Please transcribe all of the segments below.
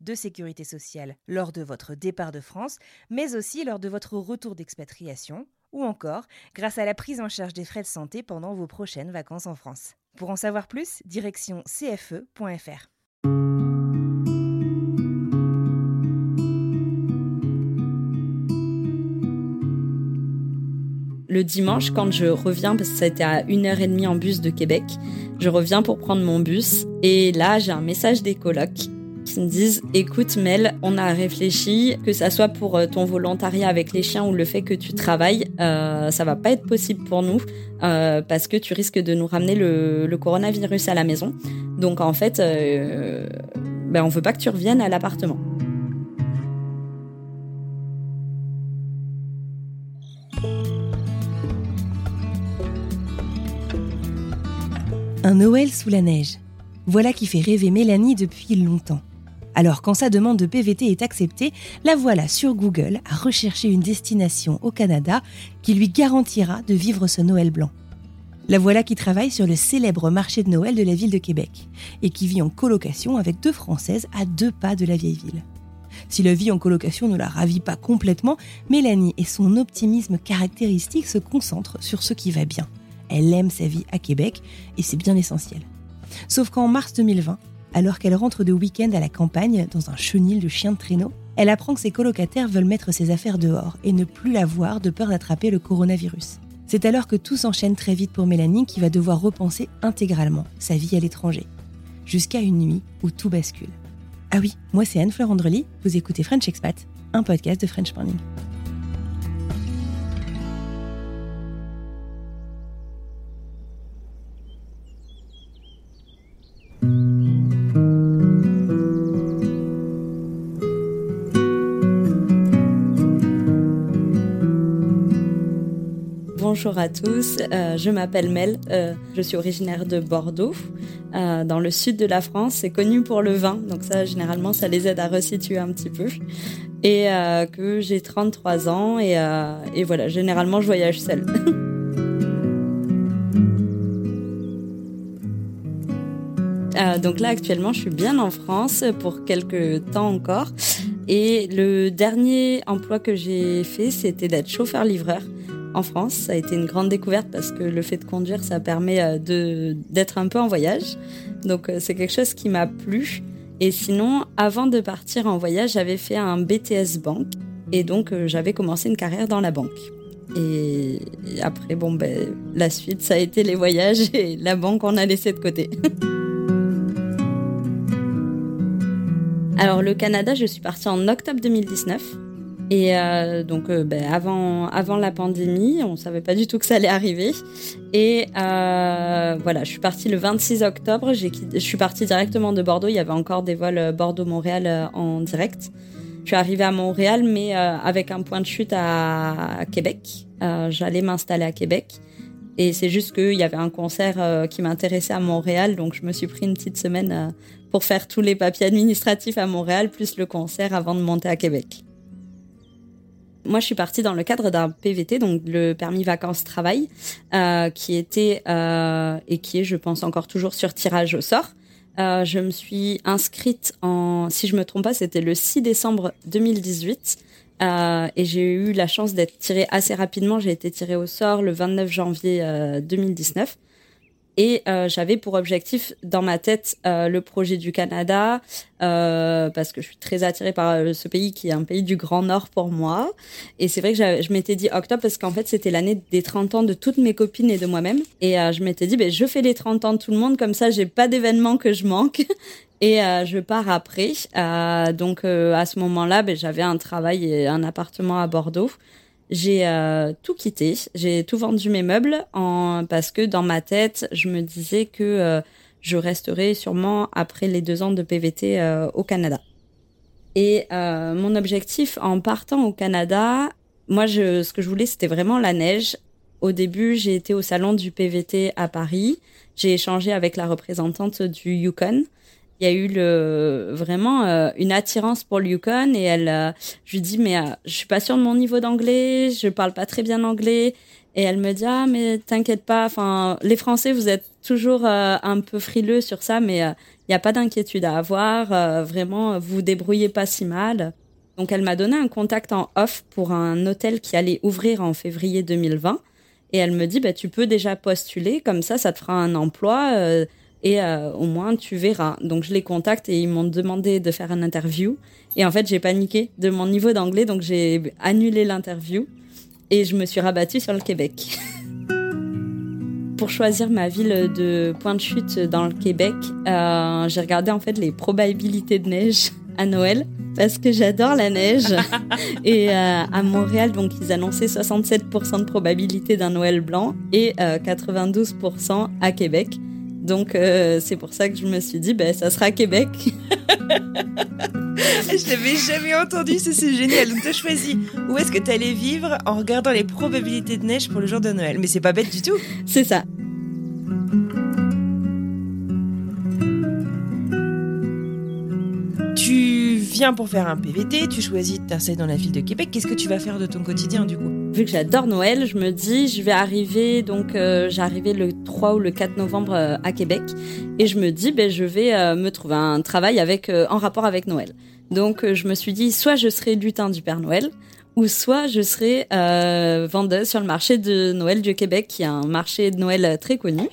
de sécurité sociale lors de votre départ de France, mais aussi lors de votre retour d'expatriation, ou encore grâce à la prise en charge des frais de santé pendant vos prochaines vacances en France. Pour en savoir plus, direction cfe.fr. Le dimanche, quand je reviens, parce que été à une heure et demie en bus de Québec, je reviens pour prendre mon bus et là j'ai un message des colocs qui me disent écoute Mel, on a réfléchi que ça soit pour euh, ton volontariat avec les chiens ou le fait que tu travailles, euh, ça va pas être possible pour nous euh, parce que tu risques de nous ramener le, coronavirus à la maison. Donc en fait, euh, ben on veut pas que tu reviennes à l'appartement. Un Noël sous la neige. Voilà qui fait rêver Mélanie depuis longtemps. Alors quand sa demande de PVT est acceptée, la voilà sur Google à rechercher une destination au Canada qui lui garantira de vivre ce Noël blanc. La voilà qui travaille sur le célèbre marché de Noël de la ville de Québec et qui vit en colocation avec deux Françaises à deux pas de la vieille ville. Si la vie en colocation ne la ravit pas complètement, Mélanie et son optimisme caractéristique se concentrent sur ce qui va bien. Elle aime sa vie à Québec et c'est bien l'essentiel. Sauf qu'en mars 2020, alors qu'elle rentre de week-end à la campagne dans un chenil de chien de traîneau, elle apprend que ses colocataires veulent mettre ses affaires dehors et ne plus la voir de peur d'attraper le coronavirus. C'est alors que tout s'enchaîne très vite pour Mélanie qui va devoir repenser intégralement sa vie à l'étranger. Jusqu'à une nuit où tout bascule. Ah oui, moi c'est Anne-Fleur Andrely, vous écoutez French Expat, un podcast de French Morning. Bonjour à tous, euh, je m'appelle Mel, euh, je suis originaire de Bordeaux, euh, dans le sud de la France. C'est connu pour le vin, donc ça généralement ça les aide à resituer un petit peu. Et que j'ai 33 ans et, et voilà, généralement je voyage seule. Donc là actuellement je suis bien en France pour quelques temps encore. Et le dernier emploi que j'ai fait c'était d'être chauffeur-livreur en France. Ça a été une grande découverte parce que le fait de conduire, ça permet euh, d'être un peu en voyage. Donc euh, c'est quelque chose qui m'a plu. Et sinon, avant de partir en voyage, j'avais fait un BTS banque et donc euh, j'avais commencé une carrière dans la banque. Et après, bon, ben, la suite, ça a été les voyages et la banque, on a laissé de côté. Alors le Canada, je suis partie en octobre 2019. Et euh, donc, euh, ben, avant, avant la pandémie, on savait pas du tout que ça allait arriver. Et euh, voilà, je suis partie le 26 octobre. J'ai, je suis partie directement de Bordeaux. Il y avait encore des vols euh, Bordeaux-Montréal euh, en direct. Je suis arrivée à Montréal, mais euh, avec un point de chute à, à Québec. J'allais m'installer à Québec. Et c'est juste qu'il y avait un concert qui m'intéressait à Montréal, donc je me suis pris une petite semaine pour faire tous les papiers administratifs à Montréal, plus le concert avant de monter à Québec. Moi, je suis partie dans le cadre d'un PVT, donc le permis vacances-travail, euh, qui était euh, et qui est, je pense, encore toujours sur tirage au sort. Euh, je me suis inscrite en, si je me trompe pas, c'était le 6 décembre 2018. Euh, et j'ai eu la chance d'être tirée assez rapidement. J'ai été tirée au sort le 29 janvier euh, 2019. Et euh, j'avais pour objectif dans ma tête euh, le projet du Canada, euh, parce que je suis très attirée par ce pays qui est un pays du Grand Nord pour moi. Et c'est vrai que je m'étais dit octobre parce qu'en fait c'était l'année des 30 ans de toutes mes copines et de moi-même. Et je m'étais dit, ben, je fais les 30 ans de tout le monde, comme ça j'ai pas d'événement que je manque. Et je pars après. donc à ce moment-là, ben, j'avais un travail et un appartement à Bordeaux j'ai euh, tout quitté, j'ai tout vendu mes meubles en, parce que dans ma tête, je me disais que euh, je resterais sûrement après les deux ans de PVT euh, au Canada. Et mon objectif en partant au Canada, moi, je, ce que je voulais, c'était vraiment la neige. Au début, j'ai été au salon du PVT à Paris. J'ai échangé avec la représentante du Yukon il y a eu le, vraiment euh, une attirance pour le et elle, euh, je lui dis mais euh, je suis pas sûre de mon niveau d'anglais, je parle pas très bien anglais et elle me dit ah mais t'inquiète pas, enfin les Français vous êtes toujours un peu frileux sur ça mais il n'y a pas d'inquiétude à avoir, vraiment vous vous débrouillez pas si mal. Donc elle m'a donné un contact en off pour un hôtel qui allait ouvrir en février 2020 et elle me dit bah tu peux déjà postuler comme ça ça te fera un emploi et euh, au moins tu verras. Donc je les contacte et ils m'ont demandé de faire une interview. Et en fait, j'ai paniqué de mon niveau d'anglais, donc j'ai annulé l'interview et je me suis rabattue sur le Québec. Pour choisir ma ville de point de chute dans le Québec, euh, j'ai regardé en fait les probabilités de neige à Noël parce que j'adore la neige. et euh, à Montréal, donc ils annonçaient 67% de probabilité d'un Noël blanc et 92% à Québec. Donc euh, c'est pour ça que je me suis dit, ben ça sera Québec. je t'avais jamais entendu, c'est génial. Donc tu as choisi où est-ce que tu allais vivre en regardant les probabilités de neige pour le jour de Noël. Mais c'est pas bête du tout. C'est ça. Pour faire un PVT, tu choisis de t'installer dans la ville de Québec. Qu'est-ce que tu vas faire de ton quotidien du coup? Vu que j'adore Noël, je me dis, je vais arriver, donc euh, j'arrivais le 3 ou le 4 novembre euh, à Québec, et je me dis, ben, je vais euh, me trouver un travail avec, euh, en rapport avec Noël. Donc je me suis dit, soit je serai lutin du Père Noël, ou soit je serai vendeuse sur le marché de Noël du Québec, qui est un marché de Noël très connu.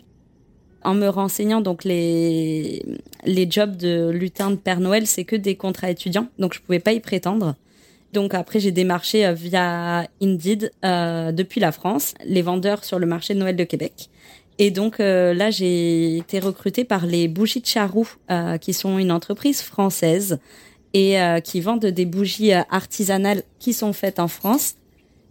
En me renseignant, donc les, les jobs de lutin de Père Noël, c'est que des contrats étudiants, donc je pouvais pas y prétendre. Donc après, j'ai démarché euh, via Indeed euh, depuis la France les vendeurs sur le marché de Noël de Québec. Et donc euh, là, j'ai été recrutée par les Bougies de Charroux, qui sont une entreprise française et qui vendent des bougies artisanales qui sont faites en France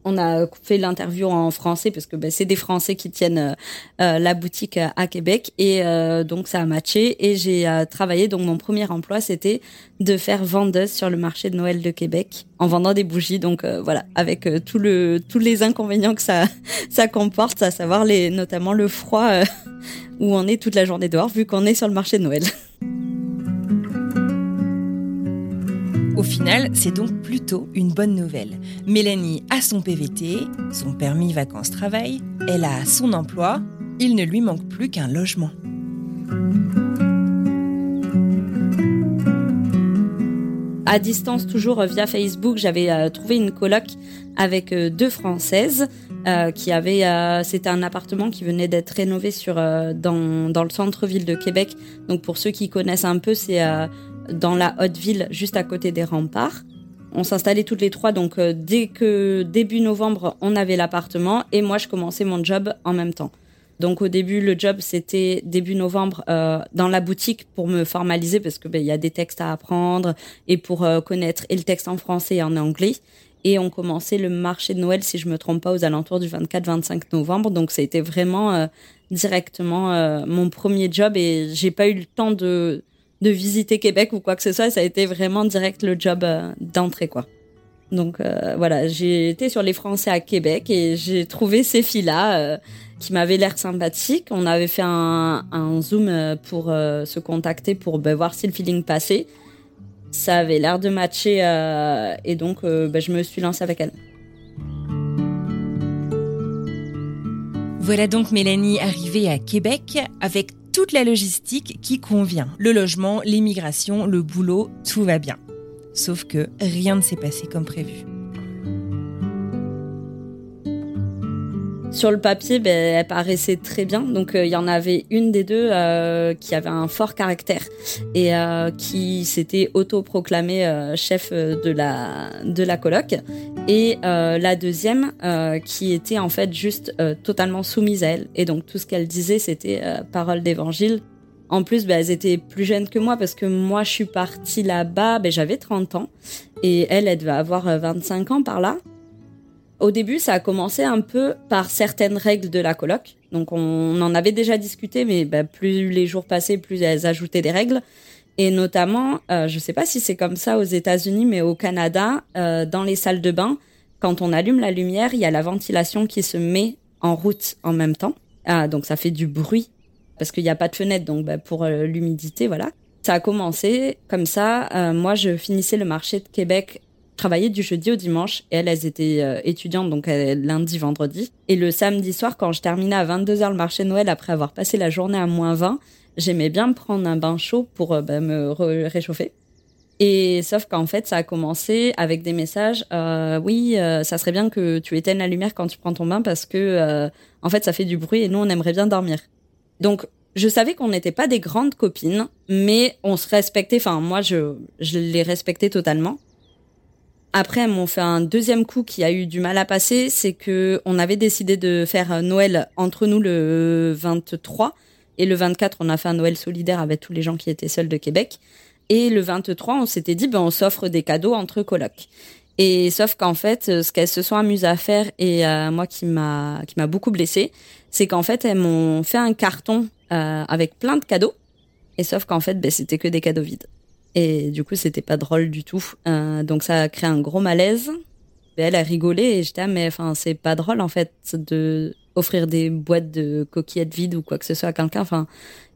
on a fait l'interview en français parce que ben, c'est des Français qui tiennent euh, euh, la boutique à Québec. Et euh, donc ça a matché. Et j'ai travaillé donc mon premier emploi c'était de faire vendeuse sur le marché de Noël de Québec en vendant des bougies. Donc voilà avec tout le tous les inconvénients que ça ça comporte à savoir les notamment le froid où on est toute la journée dehors vu qu'on est sur le marché de Noël. Au final, c'est donc plutôt une bonne nouvelle. Mélanie a son PVT, son permis vacances-travail, elle a son emploi, il ne lui manque plus qu'un logement. À distance, toujours via Facebook, j'avais euh, trouvé une coloc avec euh, deux Françaises euh, qui avaient. C'était un appartement qui venait d'être rénové dans, dans le centre-ville de Québec. Donc pour ceux qui connaissent un peu, c'est dans la haute ville, juste à côté des remparts. On s'installait toutes les trois, donc euh, dès que début novembre, on avait l'appartement et moi, je commençais mon job en même temps. Donc au début, le job c'était début novembre euh, dans la boutique pour me formaliser parce que ben, il y a des textes à apprendre et pour euh, connaître et le texte en français et en anglais. Et on commençait le marché de Noël, si je me trompe pas, aux alentours du 24-25 novembre. Donc ça a été vraiment directement mon premier job et j'ai pas eu le temps de de visiter Québec ou quoi que ce soit. Ça a été vraiment direct le job euh, d'entrée, quoi. Donc euh, voilà, j'ai été sur les Français à Québec et j'ai trouvé ces filles-là euh, qui m'avaient l'air sympathiques. On avait fait un, zoom pour se contacter pour ben, voir si le feeling passait. Ça avait l'air de matcher et donc ben, je me suis lancée avec elles. Voilà donc Mélanie arrivée à Québec avec toute la logistique qui convient. Le logement, l'immigration, le boulot, tout va bien. Sauf que rien ne s'est passé comme prévu. Sur le papier, ben, elle paraissait très bien. Donc il y en avait une des deux qui avait un fort caractère et qui s'était autoproclamée chef de la de la coloc. Et la deuxième qui était en fait juste totalement soumise à elle. Et donc tout ce qu'elle disait, c'était parole d'évangile. En plus, bah, elles étaient plus jeunes que moi parce que moi, je suis partie là-bas, bah, j'avais 30 ans et elle, elle devait avoir 25 euh, ans par là. Au début, ça a commencé un peu par certaines règles de la coloc. Donc, on en avait déjà discuté, mais bah, plus les jours passaient, plus elles ajoutaient des règles. Et notamment, euh, je sais pas si c'est comme ça aux États-Unis, mais au Canada, euh, dans les salles de bain, quand on allume la lumière, il y a la ventilation qui se met en route en même temps. Ah, donc ça fait du bruit parce qu'il n'y a pas de fenêtre, donc bah, pour euh, l'humidité, voilà. Ça a commencé comme ça. Moi, je finissais le marché de Québec, travaillais du jeudi au dimanche, et elles, elles étaient euh, étudiantes, donc lundi, vendredi. Et le samedi soir, quand je terminais à 22h le marché Noël, après avoir passé la journée à moins 20, j'aimais bien me prendre un bain chaud pour bah, me réchauffer. Et sauf qu'en fait, ça a commencé avec des messages. Euh, oui, ça serait bien que tu éteignes la lumière quand tu prends ton bain parce que en fait, ça fait du bruit et nous, on aimerait bien dormir. Donc, je savais qu'on n'était pas des grandes copines, mais on se respectait. Enfin, moi, je, je les respectais totalement. Après, elles m'ont fait un deuxième coup qui a eu du mal à passer, c'est que on avait décidé de faire Noël entre nous le 23 et le 24, on a fait un Noël solidaire avec tous les gens qui étaient seuls de Québec. Et le 23, on s'était dit, ben, on s'offre des cadeaux entre colocs. Et sauf qu'en fait, ce qu'elles se sont amusées à faire et euh, moi qui m'a qui m'a beaucoup blessée, c'est qu'en fait elles m'ont fait un carton euh, avec plein de cadeaux. Et sauf qu'en fait, ben, c'était que des cadeaux vides. Et du coup, c'était pas drôle du tout. Euh, donc ça a créé un gros malaise. Et elle a rigolé et j'étais ah, mais enfin c'est pas drôle en fait de offrir des boîtes de coquillettes vides ou quoi que ce soit à quelqu'un. Enfin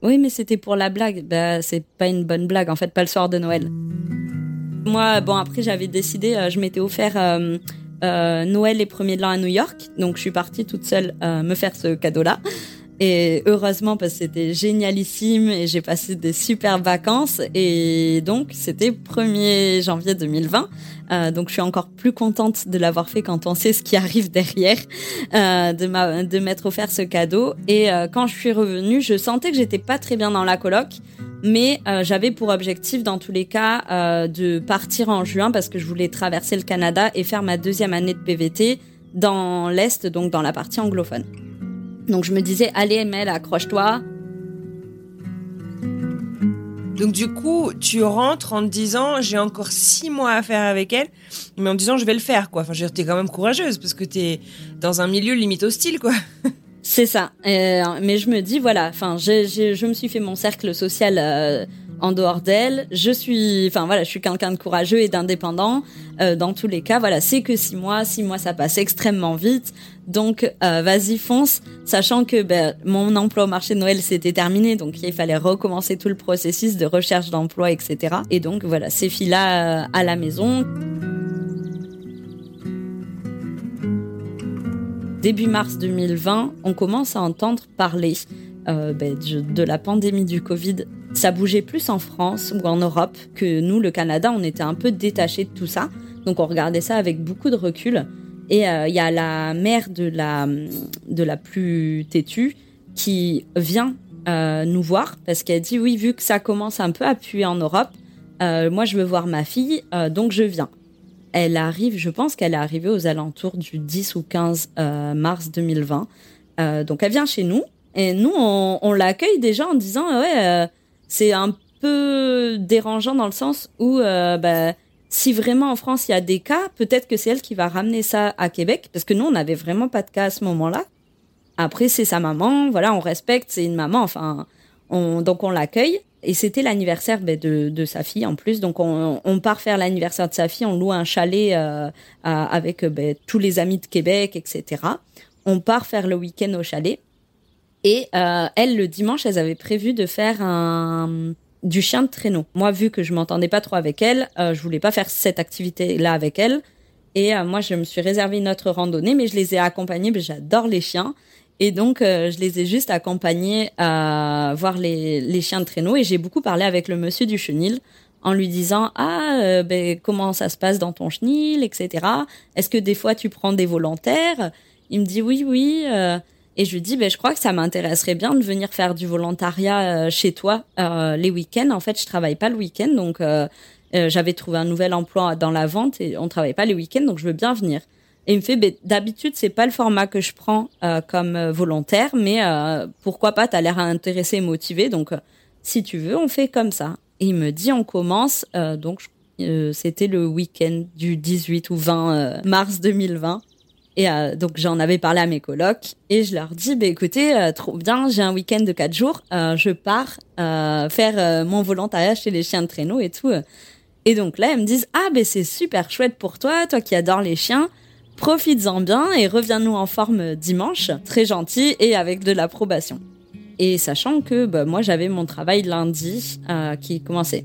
oui mais c'était pour la blague. Bah c'est pas une bonne blague en fait, pas le soir de Noël. Moi, bon, après, j'avais décidé, euh, je m'étais offert euh, euh, Noël les premiers de l'an à New York. Donc, je suis partie toute seule me faire ce cadeau-là. Et heureusement, parce que c'était génialissime et j'ai passé des super vacances. Et donc, c'était 1er janvier 2020. Euh, donc, je suis encore plus contente de l'avoir fait quand on sait ce qui arrive derrière, euh, de, de m'être offert ce cadeau. Et euh, quand je suis revenue, je sentais que j'étais pas très bien dans la coloc. Mais euh, j'avais pour objectif, dans tous les cas, euh, de partir en juin parce que je voulais traverser le Canada et faire ma deuxième année de PVT dans l'Est, donc dans la partie anglophone. Donc je me disais, allez Mel, accroche-toi. Donc du coup, tu rentres en te disant, j'ai encore six mois à faire avec elle, mais en disant, je vais le faire, quoi. Enfin, je t'es quand même courageuse parce que t'es dans un milieu limite hostile, quoi. C'est ça. Euh, mais je me dis, voilà, enfin, je me suis fait mon cercle social euh, en dehors d'elle. Je suis, enfin voilà, je suis quelqu'un de courageux et d'indépendant. Euh, dans tous les cas, voilà, c'est que six mois. Six mois, ça passe extrêmement vite. Donc, vas-y, fonce. Sachant que ben, mon emploi au marché de Noël s'était terminé, donc il fallait recommencer tout le processus de recherche d'emploi, etc. Et donc voilà, ces filles-là à la maison. début mars 2020, on commence à entendre parler euh, ben, de, la pandémie du Covid. Ça bougeait plus en France ou en Europe que nous, le Canada, on était un peu détachés de tout ça. Donc on regardait ça avec beaucoup de recul. Et euh, il y a la mère de la, de la plus têtue qui vient euh, nous voir parce qu'elle dit oui, vu que ça commence un peu à puer en Europe, moi je veux voir ma fille, donc je viens elle arrive, je pense qu'elle est arrivée aux alentours du 10 ou 15 euh, mars 2020. Euh, donc elle vient chez nous et nous on, l'accueille déjà en disant ouais euh, c'est un peu dérangeant dans le sens où bah, si vraiment en France il y a des cas, peut-être que c'est elle qui va ramener ça à Québec parce que nous on n'avait vraiment pas de cas à ce moment-là. Après c'est sa maman, voilà on respecte, c'est une maman, enfin on, donc on l'accueille. Et c'était l'anniversaire ben, de, de, sa fille en plus. Donc on, on part faire l'anniversaire de sa fille, on loue un chalet euh, avec ben, tous les amis de Québec, etc. On part faire le week-end au chalet. Et euh, elle, le dimanche, elles avaient prévu de faire un du chien de traîneau. Moi, vu que je m'entendais pas trop avec elle, euh, je voulais pas faire cette activité-là avec elle. Et euh, moi, je me suis réservé une autre randonnée, mais je les ai accompagnés. J'adore les chiens. Et donc, euh, je les ai juste accompagnés à voir les, les chiens de traîneau. Et j'ai beaucoup parlé avec le monsieur du chenil en lui disant ah euh, ben comment ça se passe dans ton chenil, etc. Est-ce que des fois tu prends des volontaires? Il me dit oui, oui. Et je lui dis, ben, je crois que ça m'intéresserait bien de venir faire du volontariat chez toi les week-ends. En fait, je travaille pas le week-end, donc j'avais trouvé un nouvel emploi dans la vente et on travaille pas les week-ends, donc je veux bien venir. Et il me fait, ben, d'habitude, c'est pas le format que je prends comme volontaire, mais pourquoi pas, t'as l'air intéressé et motivé, donc si tu veux, on fait comme ça. Et il me dit, on commence, donc euh, c'était le week-end du 18 ou 20 euh, mars 2020. Et euh, donc j'en avais parlé à mes colocs et je leur dis, bah, écoutez, trop bien, j'ai un week-end de 4 jours, je pars faire mon volontariat chez les chiens de traîneau et tout. Et donc là, elles me disent, ah ben c'est super chouette pour toi, toi qui adores les chiens, profites-en bien et reviens-nous en forme dimanche, très gentil et avec de l'approbation. Et sachant que bah, moi j'avais mon travail lundi qui commençait.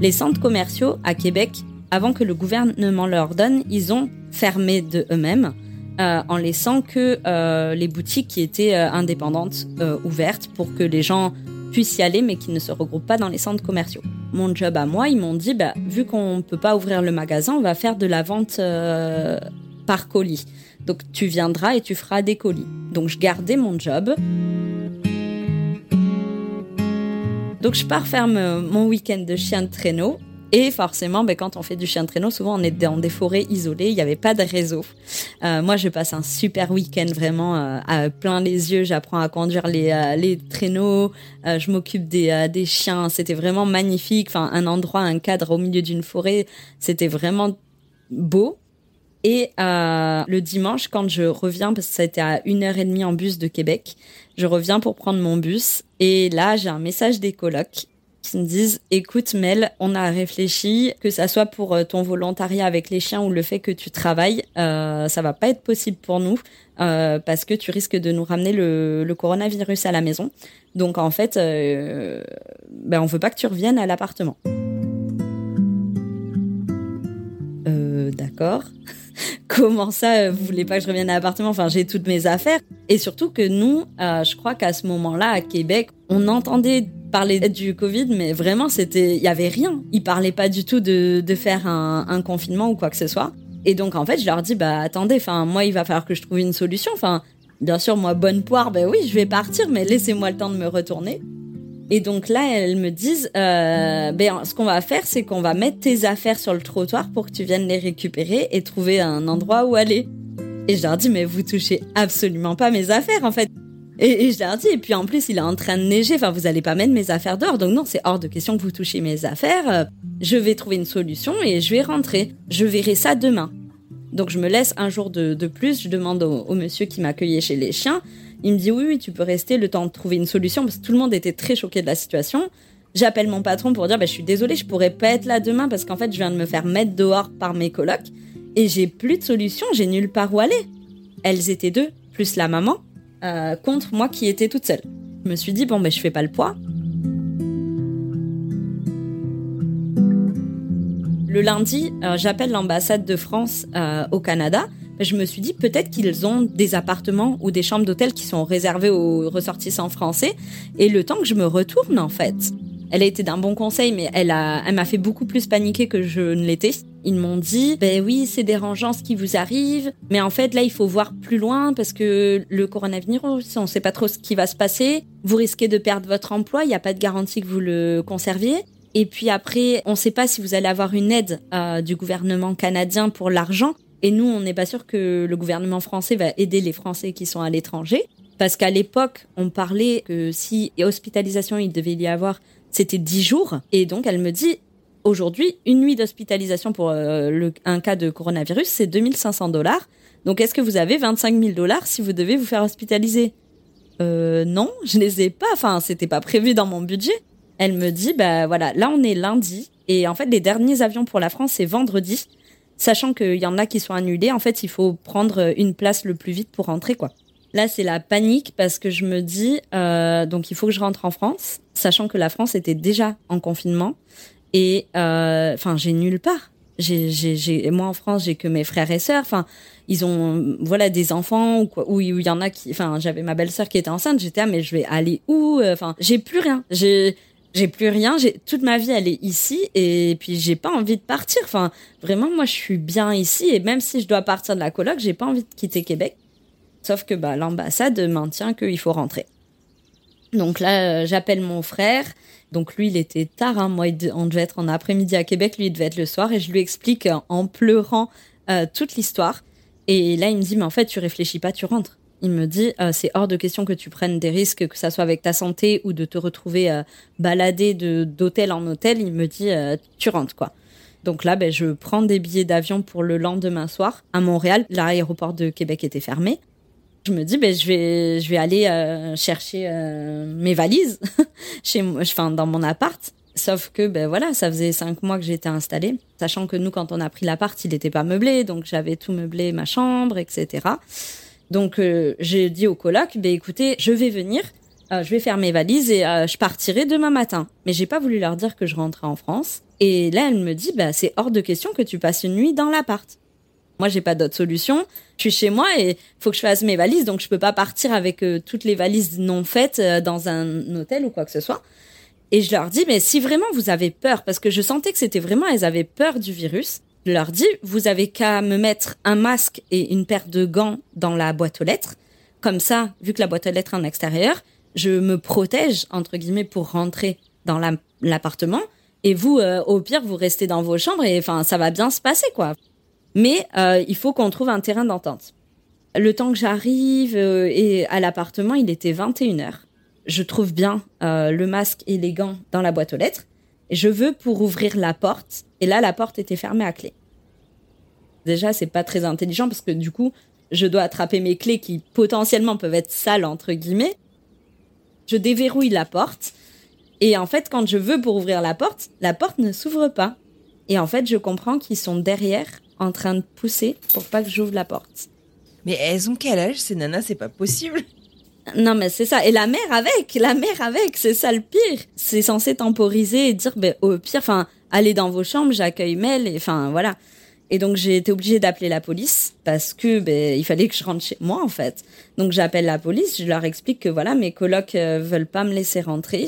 Les centres commerciaux à Québec, avant que le gouvernement leur donne, ils ont fermé de eux-mêmes euh, en laissant que euh, les boutiques qui étaient euh, indépendantes ouvertes pour que les gens puissent y aller mais qui ne se regroupent pas dans les centres commerciaux. Mon job à moi, ils m'ont dit, bah, vu qu'on ne peut pas ouvrir le magasin, on va faire de la vente par colis. Donc tu viendras et tu feras des colis. Donc je gardais mon job. Donc je pars faire mon week-end de chien de traîneau. Et forcément, ben, quand on fait du chien de traîneau, souvent on est dans des forêts isolées, il n'y avait pas de réseau. Euh, moi, je passe un super week-end vraiment euh, à plein les yeux. J'apprends à conduire les, euh, traîneaux, je m'occupe des, des chiens. C'était vraiment magnifique. Enfin, un endroit, un cadre au milieu d'une forêt, c'était vraiment beau. Et le dimanche, quand je reviens, parce que été à une heure et demie en bus de Québec, je reviens pour prendre mon bus et là j'ai un message des colocs qui me disent écoute Mel, on a réfléchi que ça soit pour euh, ton volontariat avec les chiens ou le fait que tu travailles, euh, ça va pas être possible pour nous euh, parce que tu risques de nous ramener le, coronavirus à la maison. Donc en fait, euh, ben on veut pas que tu reviennes à l'appartement. Euh, d'accord. comment ça, euh, vous voulez pas que je revienne à l'appartement? Enfin, j'ai toutes mes affaires. Et surtout que nous, euh, je crois qu'à ce moment-là, à Québec, on entendait parler du Covid, mais vraiment, c'était, il y avait rien. Ils parlaient pas du tout de, faire un, un, confinement ou quoi que ce soit. Et donc, en fait, je leur dis, bah, attendez, enfin, moi, il va falloir que je trouve une solution. Enfin, bien sûr, moi, bonne poire, ben oui, je vais partir, mais laissez-moi le temps de me retourner. Et donc là, elles me disent, euh, ben, ce qu'on va faire, c'est qu'on va mettre tes affaires sur le trottoir pour que tu viennes les récupérer et trouver un endroit où aller. Et je leur dis, mais vous touchez absolument pas mes affaires, en fait. Et, je leur dis, et puis en plus, il est en train de neiger, enfin, vous allez pas mettre mes affaires dehors. Donc non, c'est hors de question que vous touchiez mes affaires. Je vais trouver une solution et je vais rentrer. Je verrai ça demain. Donc je me laisse un jour de, plus. Je demande au monsieur qui m'accueillait chez les chiens, il me dit oui, oui, tu peux rester le temps de trouver une solution parce que tout le monde était très choqué de la situation. J'appelle mon patron pour dire bah, je suis désolée, je pourrais pas être là demain parce qu'en fait je viens de me faire mettre dehors par mes colocs et j'ai plus de solution, j'ai nulle part où aller. Elles étaient deux, plus la maman, euh, contre moi qui étais toute seule. Je me suis dit bon ben je fais pas le poids. Le lundi, euh, j'appelle l'ambassade de France euh, au Canada je me suis dit peut-être qu'ils ont des appartements ou des chambres d'hôtel qui sont réservés aux ressortissants français. Et le temps que je me retourne, en fait, elle a été d'un bon conseil, mais elle a, elle m'a fait beaucoup plus paniquer que je ne l'étais. Ils m'ont dit, ben oui, c'est dérangeant ce qui vous arrive, mais en fait là, il faut voir plus loin parce que le coronavirus, on ne sait pas trop ce qui va se passer. Vous risquez de perdre votre emploi, il n'y a pas de garantie que vous le conserviez. Et puis après, on ne sait pas si vous allez avoir une aide euh, du gouvernement canadien pour l'argent. Et nous, on n'est pas sûr que le gouvernement français va aider les Français qui sont à l'étranger. Parce qu'à l'époque, on parlait que si hospitalisation il devait y avoir, c'était 10 jours. Et donc, elle me dit, aujourd'hui, une nuit d'hospitalisation pour euh, un cas de coronavirus, c'est 2500 dollars. Donc, est-ce que vous avez 25 000 dollars si vous devez vous faire hospitaliser? Euh, Non, je les ai pas. Enfin, c'était pas prévu dans mon budget. Elle me dit, bah voilà, là on est lundi et en fait les derniers avions pour la France c'est vendredi sachant qu'il y en a qui sont annulés, en fait, il faut prendre une place le plus vite pour rentrer, quoi. Là, c'est la panique parce que je me dis, euh, donc il faut que je rentre en France, sachant que la France était déjà en confinement et, euh, enfin, j'ai nulle part. J'ai, j'ai, moi en France, j'ai que mes frères et sœurs. Enfin, ils ont, voilà, des enfants ou quoi, où il y en a qui, enfin, j'avais ma belle-sœur qui était enceinte. J'étais ah mais je vais aller où Enfin, j'ai plus rien. J'ai j'ai plus rien, j'ai toute ma vie elle est ici et puis j'ai pas envie de partir. Enfin, vraiment moi je suis bien ici et même si je dois partir de la coloc, j'ai pas envie de quitter Québec. Sauf que bah l'ambassade maintient qu'il faut rentrer. Donc là, euh, j'appelle mon frère. Donc lui, il était tard. Hein. Moi, on devait être en après-midi à Québec. Lui, il devait être le soir. Et je lui explique en pleurant euh, toute l'histoire. Et là, il me dit, mais en fait, tu réfléchis pas, tu rentres. Il me dit, c'est hors de question que tu prennes des risques, que ça soit avec ta santé ou de te retrouver euh, baladé d'hôtel en hôtel. Il me dit, tu rentres, quoi. Donc là, ben, je prends des billets d'avion pour le lendemain soir à Montréal. L'aéroport de Québec était fermé je me dis ben je vais je vais aller euh, chercher euh, mes valises chez enfin dans mon appart sauf que ben voilà ça faisait cinq mois que j'étais installée sachant que nous quand on a pris l'appart il n'était pas meublé donc j'avais tout meublé ma chambre etc donc euh, j'ai dit au coloc ben écoutez je vais venir je vais faire mes valises et je partirai demain matin mais j'ai pas voulu leur dire que je rentrais en France et là elle me dit ben c'est hors de question que tu passes une nuit dans l'appart moi, j'ai pas d'autre solution. Je suis chez moi et faut que je fasse mes valises, donc je peux pas partir avec euh, toutes les valises non faites euh, dans un hôtel ou quoi que ce soit. Et je leur dis, mais si vraiment vous avez peur, parce que je sentais que c'était vraiment, elles avaient peur du virus, je leur dis, vous avez qu'à me mettre un masque et une paire de gants dans la boîte aux lettres. Comme ça, vu que la boîte aux lettres est en extérieur, je me protège, entre guillemets, pour rentrer dans l'appartement. et vous, euh, au pire, vous restez dans vos chambres et enfin, ça va bien se passer, quoi. Mais euh, il faut qu'on trouve un terrain d'entente. Le temps que j'arrive euh, et à l'appartement, il était 21h. Je trouve bien le masque et les gants dans la boîte aux lettres. Je veux pour ouvrir la porte. Et là, la porte était fermée à clé. Déjà, c'est pas très intelligent parce que du coup, je dois attraper mes clés qui potentiellement peuvent être sales, entre guillemets. Je déverrouille la porte. Et en fait, quand je veux pour ouvrir la porte, la porte ne s'ouvre pas. Et en fait, je comprends qu'ils sont derrière en train de pousser pour pas que j'ouvre la porte. Mais elles ont quel âge ces nanas? C'est pas possible. Non mais c'est ça et la mère avec, la mère avec, c'est ça le pire. C'est censé temporiser et dire ben au pire enfin allez dans vos chambres, j'accueille Mel et enfin voilà. Et donc j'ai été obligée d'appeler la police parce que ben il fallait que je rentre chez moi en fait. Donc j'appelle la police, je leur explique que voilà mes colocs euh, veulent pas me laisser rentrer.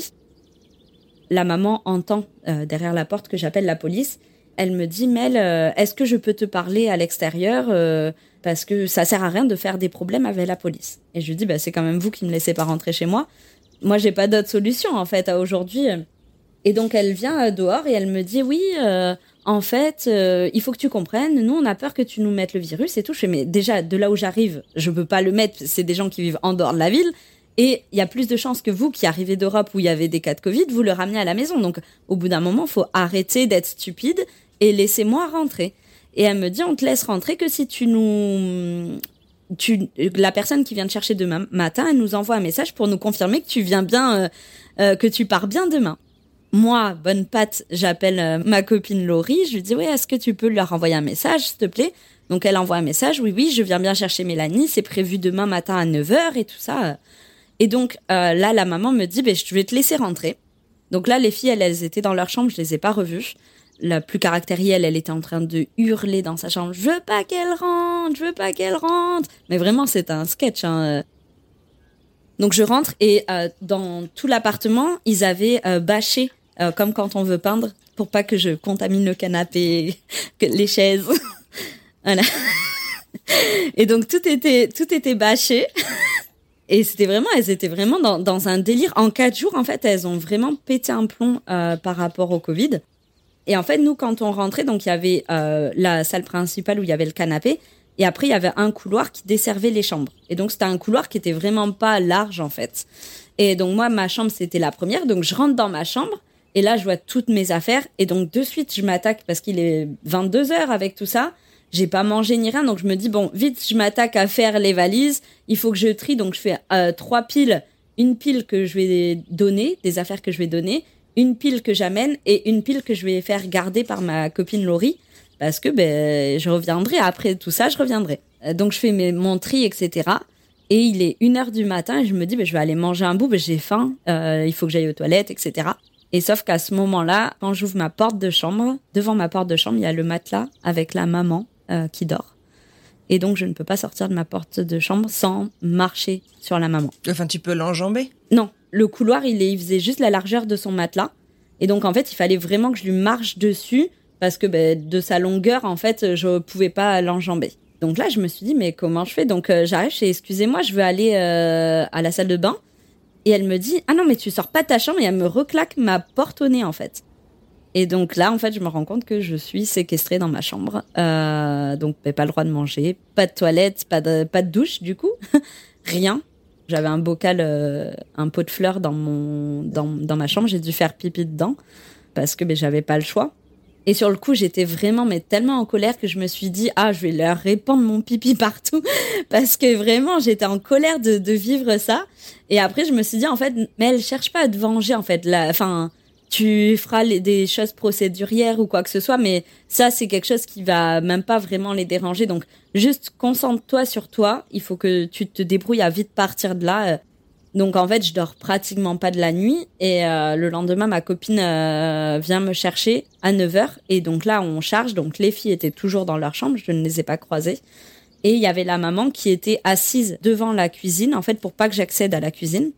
La maman entend euh, derrière la porte que j'appelle la police elle me dit Mel, euh, est-ce que je peux te parler à l'extérieur euh, parce que ça sert à rien de faire des problèmes avec la police. Et je lui dis bah c'est quand même vous qui me laissez pas rentrer chez moi. Moi j'ai pas d'autre solution en fait à aujourd'hui. Et donc elle vient euh, dehors et elle me dit oui en fait il faut que tu comprennes nous on a peur que tu nous mettes le virus et tout. Je fais mais déjà de là où j'arrive je peux pas le mettre c'est des gens qui vivent en dehors de la ville. Et il y a plus de chances que vous, qui arrivez d'Europe où il y avait des cas de Covid, vous le ramenez à la maison. Donc, au bout d'un moment, faut arrêter d'être stupide et laissez-moi rentrer. Et elle me dit, on te laisse rentrer que si tu nous... La personne qui vient te chercher demain matin, elle nous envoie un message pour nous confirmer que tu viens bien, euh, euh, que tu pars bien demain. Moi, bonne patte, j'appelle euh, ma copine Laurie, je lui dis, oui, est-ce que tu peux leur envoyer un message, s'il te plaît? Donc elle envoie un message, oui, oui, je viens bien chercher Mélanie, c'est prévu demain matin à 9h et tout ça. Et donc là, la maman me dit, ben, je vais te laisser rentrer. Donc là, les filles, elles, elles étaient dans leur chambre, je les ai pas revues la plus caractérielle, elle était en train de hurler dans sa chambre. Je veux pas qu'elle rentre, je veux pas qu'elle rentre. Mais vraiment, c'est un sketch. Hein. Donc je rentre et euh, dans tout l'appartement, ils avaient euh, bâché euh, comme quand on veut peindre pour pas que je contamine le canapé, les chaises. voilà. Et donc tout était tout était bâché. Et c'était vraiment, elles étaient vraiment dans, dans un délire. En quatre jours, en fait, elles ont vraiment pété un plomb par rapport au Covid. Et en fait, nous, quand on rentrait, donc il y avait euh, la salle principale où il y avait le canapé, et après il y avait un couloir qui desservait les chambres. Et donc c'était un couloir qui était vraiment pas large en fait. Et donc moi, ma chambre c'était la première, donc je rentre dans ma chambre. Et là, je vois toutes mes affaires. Et donc, de suite, je m'attaque parce qu'il est 22 heures avec tout ça. J'ai pas mangé ni rien. Donc, je me dis, bon, vite, je m'attaque à faire les valises. Il faut que je trie. Donc, je fais euh, trois piles. Une pile que je vais donner, des affaires que je vais donner une pile que j'amène et une pile que je vais faire garder par ma copine Laurie parce que ben je reviendrai après tout ça, je reviendrai. Euh, donc je fais mes, mon tri, etc. Et il est une heure du matin et je me dis ben, je vais aller manger un bout, ben, j'ai faim, euh, il faut que j'aille aux toilettes, etc. Et sauf qu'à ce moment-là, quand j'ouvre ma porte de chambre, devant ma porte de chambre, il y a le matelas avec la maman euh, qui dort. Et donc je ne peux pas sortir de ma porte de chambre sans marcher sur la maman. Enfin, tu peux l'enjamber? Non, le couloir, il, faisait juste la largeur de son matelas. Et donc, en fait, il fallait vraiment que je lui marche dessus parce que ben, de sa longueur, en fait, je pouvais pas l'enjamber. Donc là, je me suis dit, mais comment je fais? Donc euh, j'arrive excusez-moi, je veux aller euh, à la salle de bain. Et elle me dit, ah non, mais tu sors pas de ta chambre. Et elle me reclaque ma porte au nez, en fait. Et donc là, en fait, je me rends compte que je suis séquestrée dans ma chambre. Euh, donc, ben, pas le droit de manger, pas de toilette, pas de, pas de douche, du coup. Rien. J'avais un bocal, un pot de fleurs dans, mon, dans, dans ma chambre. J'ai dû faire pipi dedans parce que ben, j'avais pas le choix. Et sur le coup, j'étais vraiment, mais tellement en colère que je me suis dit, ah, je vais leur répandre mon pipi partout. Parce que vraiment, j'étais en colère de, de, vivre ça. Et après, je me suis dit, en fait, mais elle cherche pas à te venger, en fait. La, enfin, tu feras des choses procédurières ou quoi que ce soit, mais ça, c'est quelque chose qui va même pas vraiment les déranger. Donc, juste concentre-toi sur toi. Il faut que tu te débrouilles à vite partir de là. Donc en fait, je dors pratiquement pas de la nuit et euh, le lendemain, ma copine euh, vient me chercher à 9h et donc là, on charge. Donc les filles étaient toujours dans leur chambre, je ne les ai pas croisées. Et il y avait la maman qui était assise devant la cuisine, en fait, pour pas que j'accède à la cuisine.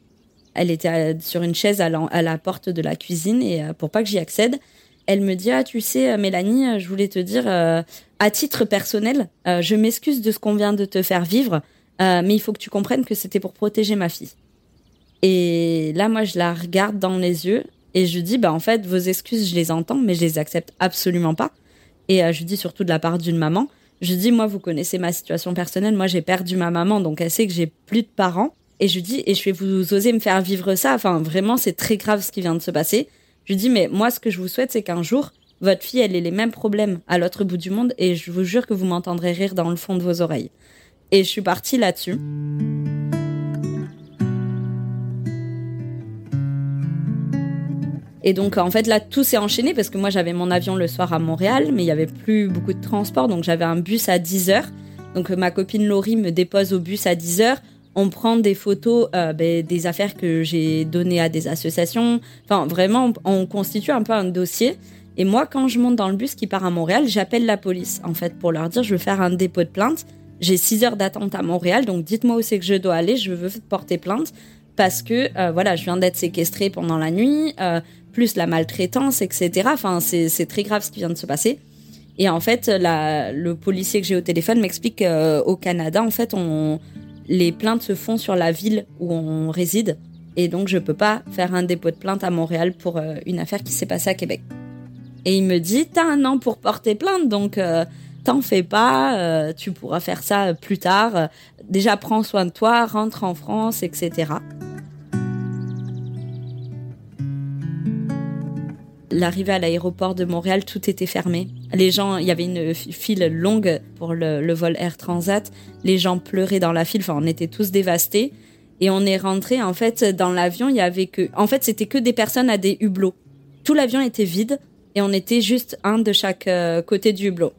Elle était euh, sur une chaise à la, porte de la cuisine et pour pas que j'y accède, elle me dit ah tu sais Mélanie, je voulais te dire à titre personnel, je m'excuse de ce qu'on vient de te faire vivre, mais il faut que tu comprennes que c'était pour protéger ma fille. Et là, moi, je la regarde dans les yeux et je dis, bah, en fait, vos excuses, je les entends, mais je les accepte absolument pas. Et euh, je dis surtout de la part d'une maman. Je dis, moi, vous connaissez ma situation personnelle. Moi, j'ai perdu ma maman, donc elle sait que j'ai plus de parents. Et je dis, et je vais vous oser me faire vivre ça. Enfin, vraiment, c'est très grave ce qui vient de se passer. Je dis, mais moi, ce que je vous souhaite, c'est qu'un jour, votre fille, elle ait les mêmes problèmes à l'autre bout du monde. Et je vous jure que vous m'entendrez rire dans le fond de vos oreilles. Et je suis partie là-dessus. Et donc, en fait, là, tout s'est enchaîné parce que moi, j'avais mon avion le soir à Montréal, mais il y avait plus beaucoup de transport. Donc, j'avais un bus à 10 heures. Donc, ma copine Laurie me dépose au bus à 10 heures. On prend des photos euh, ben, des affaires que j'ai données à des associations. Enfin, vraiment, on constitue un peu un dossier. Et moi, quand je monte dans le bus qui part à Montréal, j'appelle la police, en fait, pour leur dire, je veux faire un dépôt de plainte. J'ai 6 heures d'attente à Montréal, donc dites-moi où c'est que je dois aller, je veux porter plainte parce que euh, voilà, je viens d'être séquestrée pendant la nuit. Euh, plus la maltraitance, etc. Enfin, c'est très grave ce qui vient de se passer. Et en fait, le policier que j'ai au téléphone m'explique qu'au Canada, en fait, on, les plaintes se font sur la ville où on réside. Et donc, je peux pas faire un dépôt de plainte à Montréal pour euh, une affaire qui s'est passée à Québec. Et il me dit, t'as un an pour porter plainte, donc euh, t'en fais pas, euh, tu pourras faire ça plus tard. Déjà, prends soin de toi, rentre en France, etc. l'arrivée à l'aéroport de Montréal, tout était fermé. Les gens, il y avait une file longue pour le, vol Air Transat. Les gens pleuraient dans la file. Enfin, on était tous dévastés. Et on est rentré, en fait, dans l'avion, il y avait que, en fait, c'était que des personnes à des hublots. Tout l'avion était vide et on était juste un de chaque euh, côté du hublot.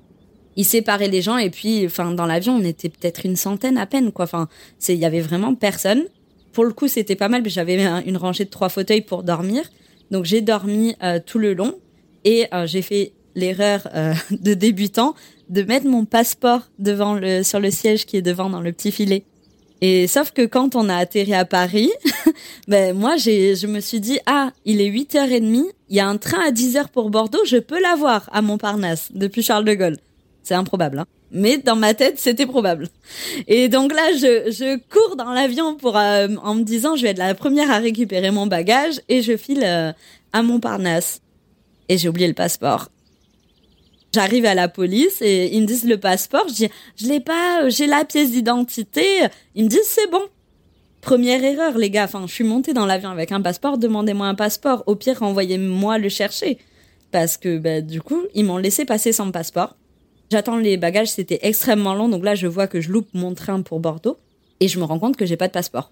Ils séparaient les gens et puis, enfin, dans l'avion, on était peut-être une centaine à peine, quoi. Enfin, il y avait vraiment personne. Pour le coup, c'était pas mal, j'avais une rangée de trois fauteuils pour dormir. Donc j'ai dormi euh, tout le long et euh, j'ai fait l'erreur euh, de débutant de mettre mon passeport devant le sur le siège qui est devant dans le petit filet. Et sauf que quand on a atterri à Paris, ben moi j'ai je me suis dit ah, il est 8h30, il y a un train à 10h pour Bordeaux, je peux l'avoir à Montparnasse depuis Charles de Gaulle. C'est improbable hein mais dans ma tête, c'était probable. Et donc là, je, cours dans l'avion pour euh, en me disant, je vais être la première à récupérer mon bagage et je file euh, à Montparnasse. Et j'ai oublié le passeport. J'arrive à la police et ils me disent le passeport. Je dis, je l'ai pas, j'ai la pièce d'identité. Ils me disent, c'est bon. Première erreur, les gars. Enfin, je suis montée dans l'avion avec un passeport. Demandez-moi un passeport. Au pire, envoyez-moi le chercher. Parce que, bah, du coup, ils m'ont laissé passer sans passeport. J'attends les bagages, c'était extrêmement long. Donc là, je vois que je loupe mon train pour Bordeaux et je me rends compte que j'ai pas de passeport.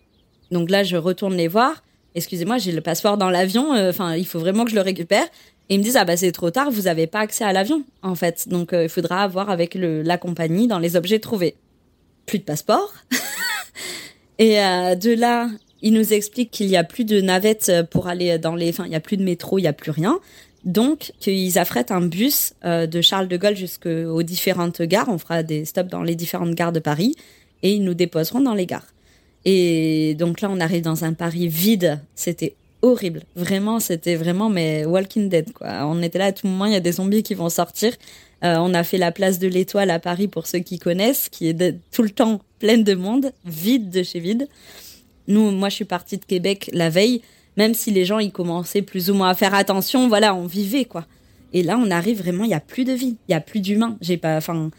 Donc là, je retourne les voir. Excusez-moi, j'ai le passeport dans l'avion. Euh, enfin, il faut vraiment que je le récupère. Et ils me disent ah bah c'est trop tard, vous avez pas accès à l'avion en fait. Donc euh, il faudra avoir avec le, la compagnie dans les objets trouvés. Plus de passeport. et euh, de là, ils nous expliquent qu'il y a plus de navettes pour aller dans les. Enfin, il y a plus de métro, il y a plus rien. Donc, qu'ils affrètent un bus euh, de Charles de Gaulle jusqu'aux différentes gares. On fera des stops dans les différentes gares de Paris et ils nous déposeront dans les gares. Et donc là, on arrive dans un Paris vide. C'était horrible. Vraiment, c'était vraiment mais Walking Dead quoi. On était là à tout moment, il y a des zombies qui vont sortir. Euh, on a fait la place de l'Étoile à Paris pour ceux qui connaissent, qui est tout le temps pleine de monde, vide de chez vide. Nous, moi, je suis partie de Québec la veille, même si les gens ils commençaient plus ou moins à faire attention. Voilà, on vivait quoi. Et là, on arrive vraiment, il y a plus de vie, il y a plus d'humains. J'ai pas, enfin,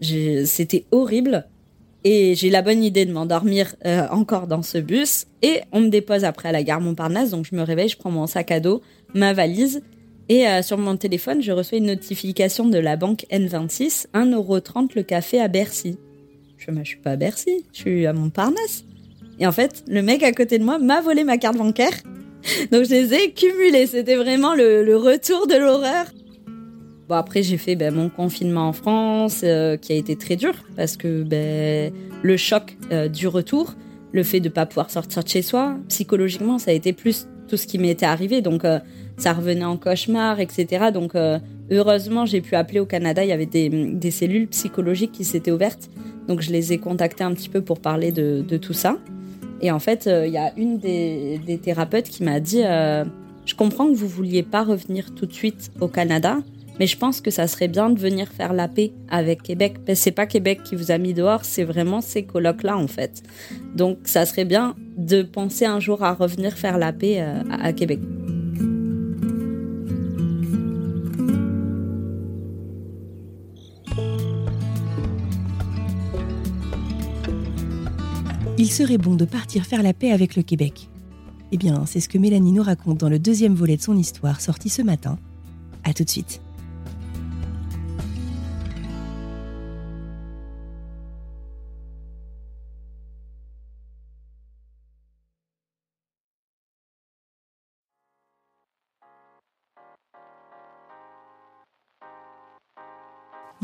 c'était horrible. Et j'ai la bonne idée de m'endormir euh, encore dans ce bus. Et on me dépose après à la gare Montparnasse. Donc je me réveille, je prends mon sac à dos, ma valise. Et euh, sur mon téléphone, je reçois une notification de la banque N26, 1,30€ le café à Bercy. Je ne suis pas à Bercy, je suis à Montparnasse. Et en fait, le mec à côté de moi m'a volé ma carte bancaire. Donc je les ai cumulés. C'était vraiment le, retour de l'horreur. Bon, après, j'ai fait ben, mon confinement en France, euh, qui a été très dur, parce que ben, le choc euh, du retour, le fait de ne pas pouvoir sortir de chez soi, psychologiquement, ça a été plus tout ce qui m'était arrivé. Donc, euh, ça revenait en cauchemar, etc. Donc, heureusement, j'ai pu appeler au Canada. Il y avait des, cellules psychologiques qui s'étaient ouvertes. Donc, je les ai contactées un petit peu pour parler de tout ça. Et en fait, il y a une des, thérapeutes qui m'a dit Je comprends que vous vouliez pas revenir tout de suite au Canada mais je pense que ça serait bien de venir faire la paix avec Québec. C'est pas Québec qui vous a mis dehors, c'est vraiment ces colloques-là en fait. Donc ça serait bien de penser un jour à revenir faire la paix euh, à Québec. Il serait bon de partir faire la paix avec le Québec. Eh bien, c'est ce que Mélanie nous raconte dans le deuxième volet de son histoire sorti ce matin. A tout de suite.